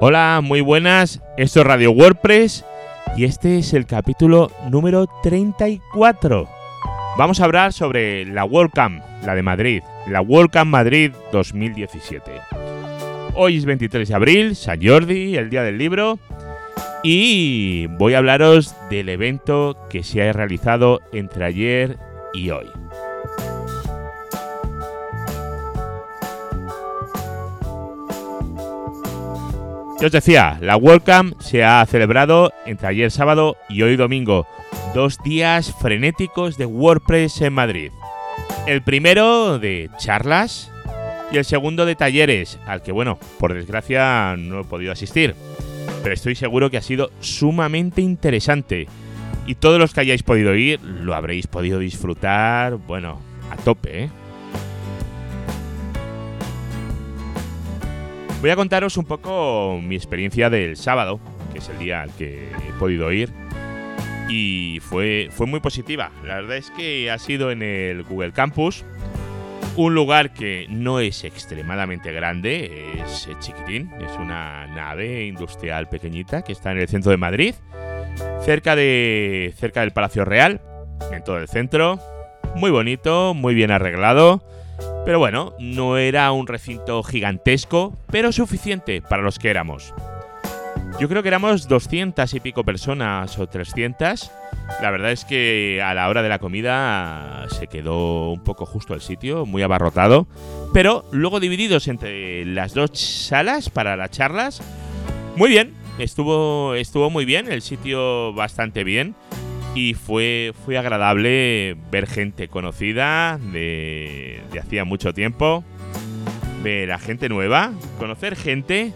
Hola, muy buenas. Esto es Radio WordPress y este es el capítulo número 34. Vamos a hablar sobre la WordCamp, la de Madrid, la WordCamp Madrid 2017. Hoy es 23 de abril, San Jordi, el día del libro, y voy a hablaros del evento que se ha realizado entre ayer y hoy. Yo os decía, la WordCamp se ha celebrado entre ayer sábado y hoy domingo. Dos días frenéticos de WordPress en Madrid. El primero de charlas y el segundo de talleres, al que bueno, por desgracia no he podido asistir. Pero estoy seguro que ha sido sumamente interesante. Y todos los que hayáis podido ir lo habréis podido disfrutar, bueno, a tope, ¿eh? Voy a contaros un poco mi experiencia del sábado, que es el día al que he podido ir. Y fue, fue muy positiva. La verdad es que ha sido en el Google Campus. Un lugar que no es extremadamente grande, es chiquitín. Es una nave industrial pequeñita que está en el centro de Madrid. Cerca, de, cerca del Palacio Real, en todo el centro. Muy bonito, muy bien arreglado pero bueno, no era un recinto gigantesco, pero suficiente para los que éramos. Yo creo que éramos 200 y pico personas o 300. La verdad es que a la hora de la comida se quedó un poco justo el sitio, muy abarrotado. Pero luego divididos entre las dos salas para las charlas. Muy bien, estuvo, estuvo muy bien, el sitio bastante bien y fue, fue agradable ver gente conocida de, de hacía mucho tiempo, ver a gente nueva, conocer gente.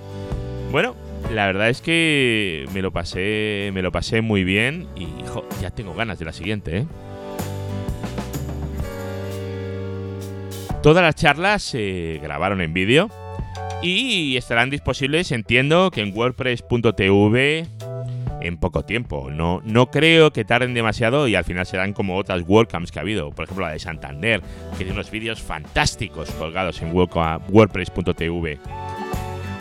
Bueno, la verdad es que me lo pasé, me lo pasé muy bien y ya tengo ganas de la siguiente. ¿eh? Todas las charlas se grabaron en vídeo y estarán disponibles, entiendo, que en wordpress.tv en poco tiempo. No, no creo que tarden demasiado y al final serán como otras WordCamps que ha habido. Por ejemplo, la de Santander, que tiene unos vídeos fantásticos colgados en WordPress.tv.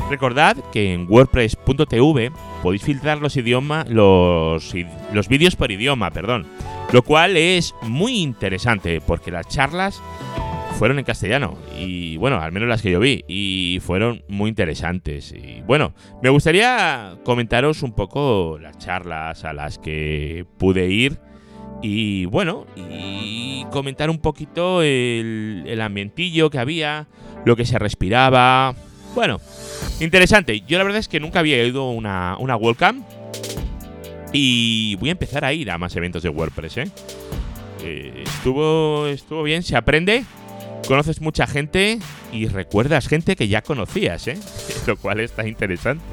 Recordad que en WordPress.tv podéis filtrar los idiomas, los, los vídeos por idioma, perdón. Lo cual es muy interesante porque las charlas fueron en castellano y bueno, al menos las que yo vi y fueron muy interesantes. Y bueno, me gustaría comentaros un poco las charlas a las que pude ir y bueno, y comentar un poquito el, el ambientillo que había, lo que se respiraba. Bueno, interesante. Yo la verdad es que nunca había ido a una, una WordCamp y voy a empezar a ir a más eventos de WordPress, ¿eh? Eh, estuvo, estuvo bien, se aprende conoces mucha gente y recuerdas gente que ya conocías, ¿eh? Lo cual está interesante.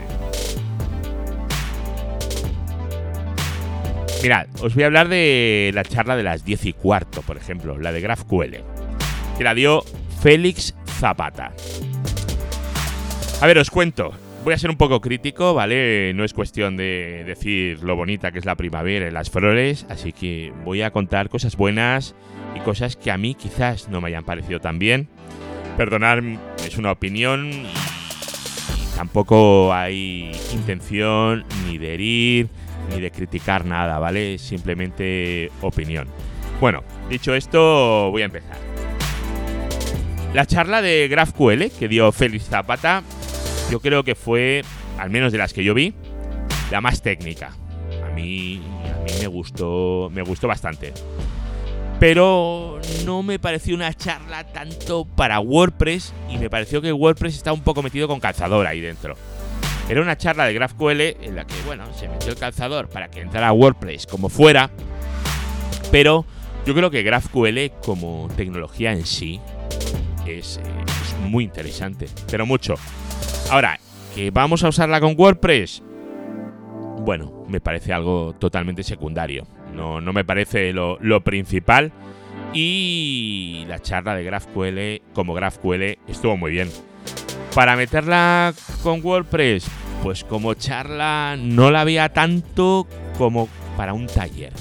Mirad, os voy a hablar de la charla de las 10 y cuarto, por ejemplo, la de GraphQL, que la dio Félix Zapata. A ver, os cuento. Voy a ser un poco crítico, ¿vale? No es cuestión de decir lo bonita que es la primavera y las flores, así que voy a contar cosas buenas y cosas que a mí quizás no me hayan parecido tan bien. Perdonar es una opinión y tampoco hay intención ni de herir ni de criticar nada, ¿vale? Simplemente opinión. Bueno, dicho esto, voy a empezar. La charla de GraphQL que dio Félix Zapata, yo creo que fue, al menos de las que yo vi, la más técnica. A mí, a mí me gustó, me gustó bastante pero no me pareció una charla tanto para WordPress y me pareció que WordPress está un poco metido con calzador ahí dentro. Era una charla de GraphQL en la que, bueno, se metió el calzador para que entrara WordPress como fuera, pero yo creo que GraphQL como tecnología en sí es, es muy interesante, pero mucho. Ahora, ¿que vamos a usarla con WordPress? Bueno, me parece algo totalmente secundario. No, no me parece lo, principal. Y la charla de GraphQL como GraphQL estuvo muy bien. Para meterla con WordPress, pues como charla no la había tanto como para un taller.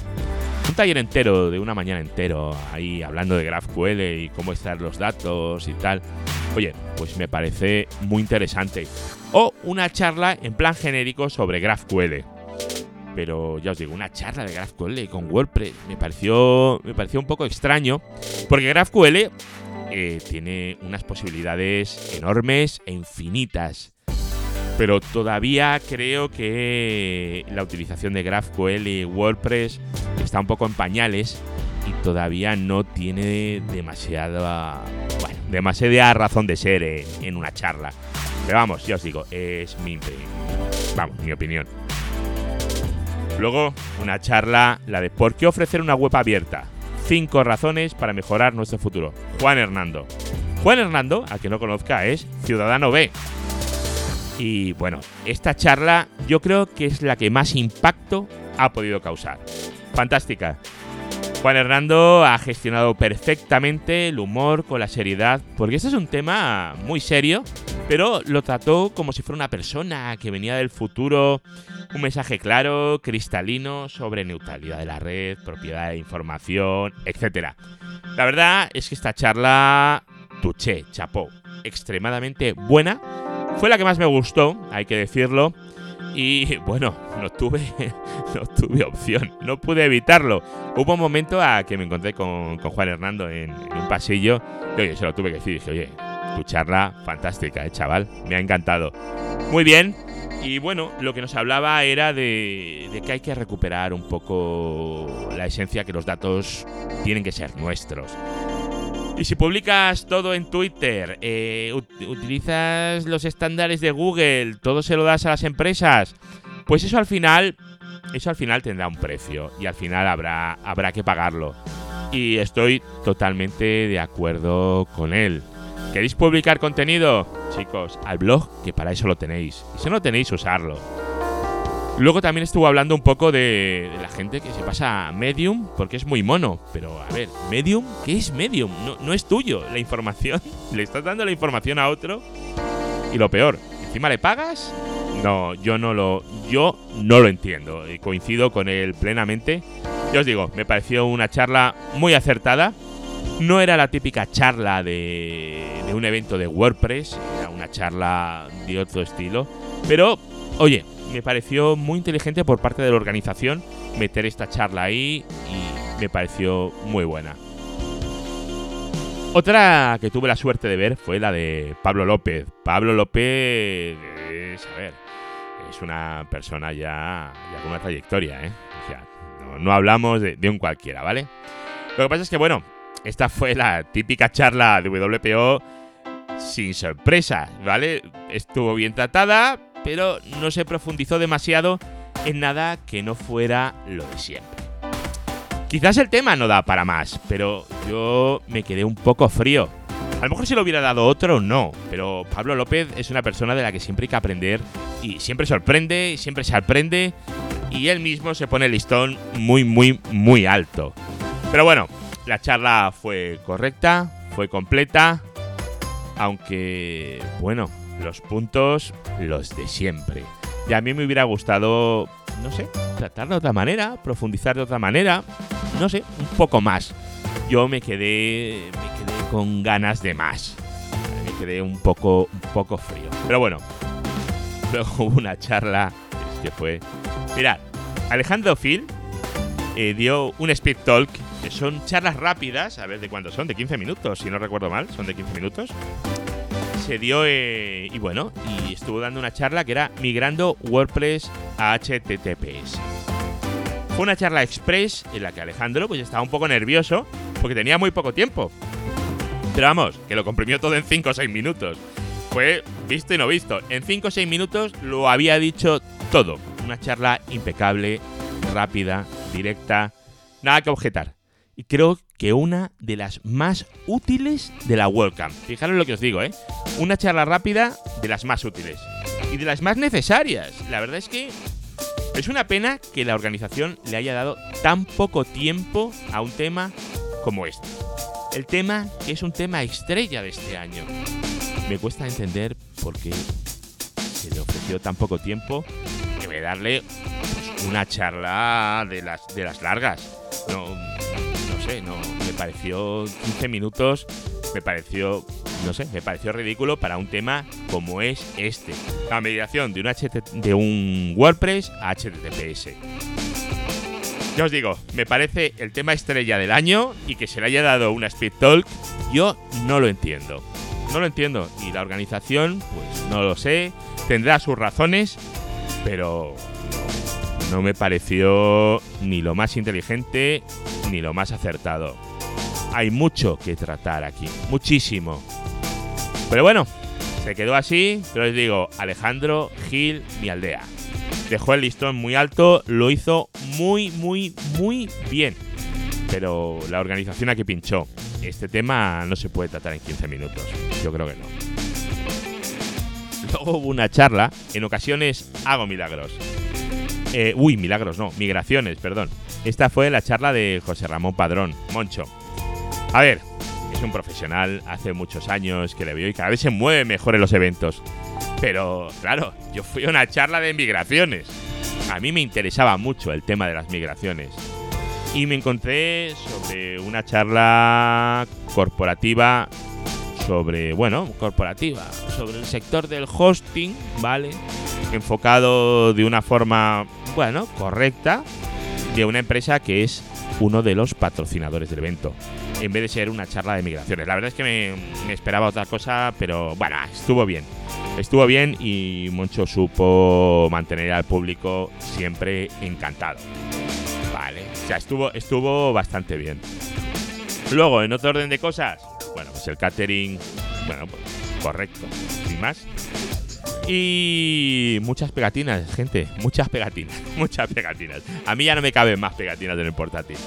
Un taller entero, de una mañana entero, ahí hablando de GraphQL y cómo están los datos y tal. Oye, pues me parece muy interesante. O una charla en plan genérico sobre GraphQL. Pero ya os digo, una charla de GraphQL con WordPress me pareció, me pareció un poco extraño, porque GraphQL eh, tiene unas posibilidades enormes e infinitas. Pero todavía creo que la utilización de GraphQL y WordPress está un poco en pañales y todavía no tiene demasiada, bueno, demasiada razón de ser en, una charla. Pero vamos, ya os digo, es mi, vamos, mi opinión. Luego, una charla, la de ¿por qué ofrecer una web abierta? Cinco razones para mejorar nuestro futuro. Juan Hernando. Juan Hernando, a quien no conozca, es Ciudadano B. Y bueno, esta charla yo creo que es la que más impacto ha podido causar. Fantástica. Juan Hernando ha gestionado perfectamente el humor con la seriedad, porque este es un tema muy serio, pero lo trató como si fuera una persona que venía del futuro, un mensaje claro, cristalino sobre neutralidad de la red, propiedad de información, etc. La verdad es que esta charla, tuché, chapó, extremadamente buena, fue la que más me gustó, hay que decirlo. Y bueno, no tuve, no tuve opción, no pude evitarlo. Hubo un momento a que me encontré con, Juan Hernando en, un pasillo y oye, se lo tuve que decir. Dije, oye, tu charla fantástica, eh, chaval, me ha encantado. Muy bien, y bueno, lo que nos hablaba era de, de, que hay que recuperar un poco la esencia que los datos tienen que ser nuestros. Y si publicas todo en Twitter, eh, utilizas los estándares de Google, todo se lo das a las empresas, pues eso al final, eso al final tendrá un precio y al final habrá, habrá que pagarlo. Y estoy totalmente de acuerdo con él. ¿Queréis publicar contenido? Chicos, al blog, que para eso lo tenéis. Y si no tenéis, usarlo. Luego también estuvo hablando un poco de, la gente que se pasa a Medium porque es muy mono. Pero a ver, Medium, ¿qué es Medium? No, no es tuyo la información. Le estás dando la información a otro. Y lo peor, ¿encima le pagas? No, yo no lo, yo no lo entiendo. Y coincido con él plenamente. Yo os digo, me pareció una charla muy acertada. No era la típica charla de, de un evento de WordPress, era una charla de otro estilo. Pero, oye, me pareció muy inteligente por parte de la organización meter esta charla ahí y me pareció muy buena. Otra que tuve la suerte de ver fue la de Pablo López. Pablo López es, a ver, es una persona ya, con una trayectoria, ¿eh? O sea, no, hablamos de, un cualquiera, ¿vale? Lo que pasa es que, bueno, esta fue la típica charla de WPO sin sorpresa, ¿vale? Estuvo bien tratada, pero no se profundizó demasiado en nada que no fuera lo de siempre. Quizás el tema no da para más, pero yo me quedé un poco frío. A lo mejor si lo hubiera dado otro, no, pero Pablo López es una persona de la que siempre hay que aprender y siempre sorprende, siempre se aprende y él mismo se pone el listón muy, muy, muy alto. Pero bueno, la charla fue correcta, fue completa, aunque, bueno, los puntos, los de siempre. Y a mí me hubiera gustado, no sé, tratar de otra manera, profundizar de otra manera, no sé, un poco más. Yo me quedé, me quedé con ganas de más. Me quedé un poco, un poco frío. Pero bueno, luego hubo una charla que fue... Mirad, Alejandro Phil eh, dio un speed talk, que son charlas rápidas, a ver de cuánto son, de 15 minutos, si no recuerdo mal, son de 15 minutos se dio eh, y bueno, y estuvo dando una charla que era migrando WordPress a HTTPS. Fue una charla express en la que Alejandro pues estaba un poco nervioso porque tenía muy poco tiempo. Pero vamos, que lo comprimió todo en 5 o 6 minutos. Fue visto y no visto. En 5 o 6 minutos lo había dicho todo. Una charla impecable, rápida, directa, nada que objetar. Y creo que una de las más útiles de la WordCamp. Fijaros lo que os digo, ¿eh? Una charla rápida de las más útiles. Y de las más necesarias. La verdad es que es una pena que la organización le haya dado tan poco tiempo a un tema como este. El tema que es un tema estrella de este año. Me cuesta entender por qué se le ofreció tan poco tiempo que darle pues, una charla de las, de las largas. No, no, me pareció 15 minutos, me pareció no sé, me pareció ridículo para un tema como es este. La migración de un, de un WordPress a HTTPS. Ya os digo, me parece el tema estrella del año y que se le haya dado una Speed Talk, yo no lo entiendo. No lo entiendo. Y la organización, pues no lo sé, tendrá sus razones, pero no me pareció ni lo más inteligente ni lo más acertado. Hay mucho que tratar aquí, muchísimo. Pero bueno, se quedó así, pero os digo, Alejandro Gil, mi aldea. Dejó el listón muy alto, lo hizo muy, muy, muy bien. Pero la organización aquí pinchó. Este tema no se puede tratar en 15 minutos. Yo creo que no. Luego hubo una charla. En ocasiones hago milagros. Eh, uy, milagros, no. Migraciones, perdón. Esta fue la charla de José Ramón Padrón, Moncho. A ver, es un profesional, hace muchos años que le veo y cada vez se mueve mejor en los eventos. Pero, claro, yo fui a una charla de migraciones. A mí me interesaba mucho el tema de las migraciones. Y me encontré sobre una charla corporativa sobre, bueno, corporativa, sobre el sector del hosting, ¿vale? Enfocado de una forma, bueno, correcta, de una empresa que es uno de los patrocinadores del evento, en vez de ser una charla de migraciones. La verdad es que me, esperaba otra cosa, pero bueno, estuvo bien. Estuvo bien y Moncho supo mantener al público siempre encantado. Vale, o sea, estuvo, estuvo bastante bien. Luego, en otro orden de cosas, bueno, pues el catering, bueno, pues correcto, sin más. Y muchas pegatinas, gente, muchas pegatinas, muchas pegatinas. A mí ya no me caben más pegatinas en el portátil.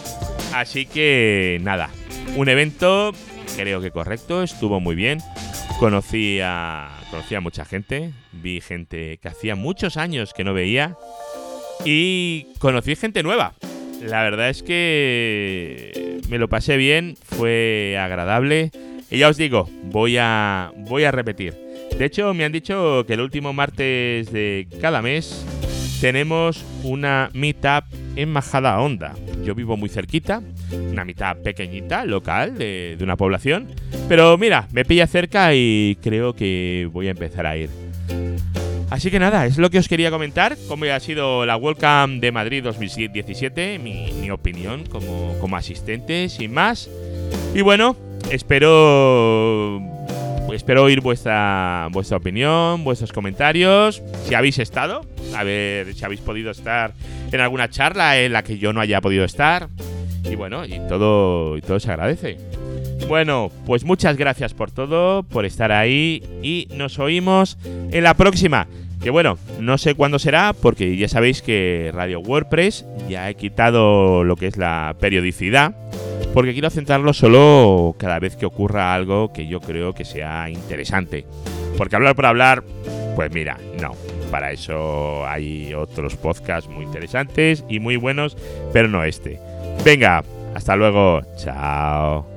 Así que nada, un evento creo que correcto, estuvo muy bien. Conocí a, conocí a mucha gente, vi gente que hacía muchos años que no veía y conocí gente nueva. La verdad es que me lo pasé bien, fue agradable y ya os digo, voy a voy a repetir. De hecho, me han dicho que el último martes de cada mes tenemos una meetup en Majada Honda. Yo vivo muy cerquita, una mitad pequeñita, local, de, una población. Pero mira, me pilla cerca y creo que voy a empezar a ir. Así que nada, es lo que os quería comentar, cómo ha sido la Welcome de Madrid 2017, mi, opinión como, como asistente, sin más. Y bueno, espero espero oír vuestra, vuestra opinión, vuestros comentarios, si habéis estado, a ver si habéis podido estar en alguna charla en la que yo no haya podido estar. Y bueno, y todo, y todo se agradece. Bueno, pues muchas gracias por todo, por estar ahí y nos oímos en la próxima. Que bueno, no sé cuándo será porque ya sabéis que Radio WordPress ya he quitado lo que es la periodicidad porque quiero centrarlo solo cada vez que ocurra algo que yo creo que sea interesante. Porque hablar por hablar, pues mira, no. Para eso hay otros podcasts muy interesantes y muy buenos, pero no este. Venga, hasta luego. Chao.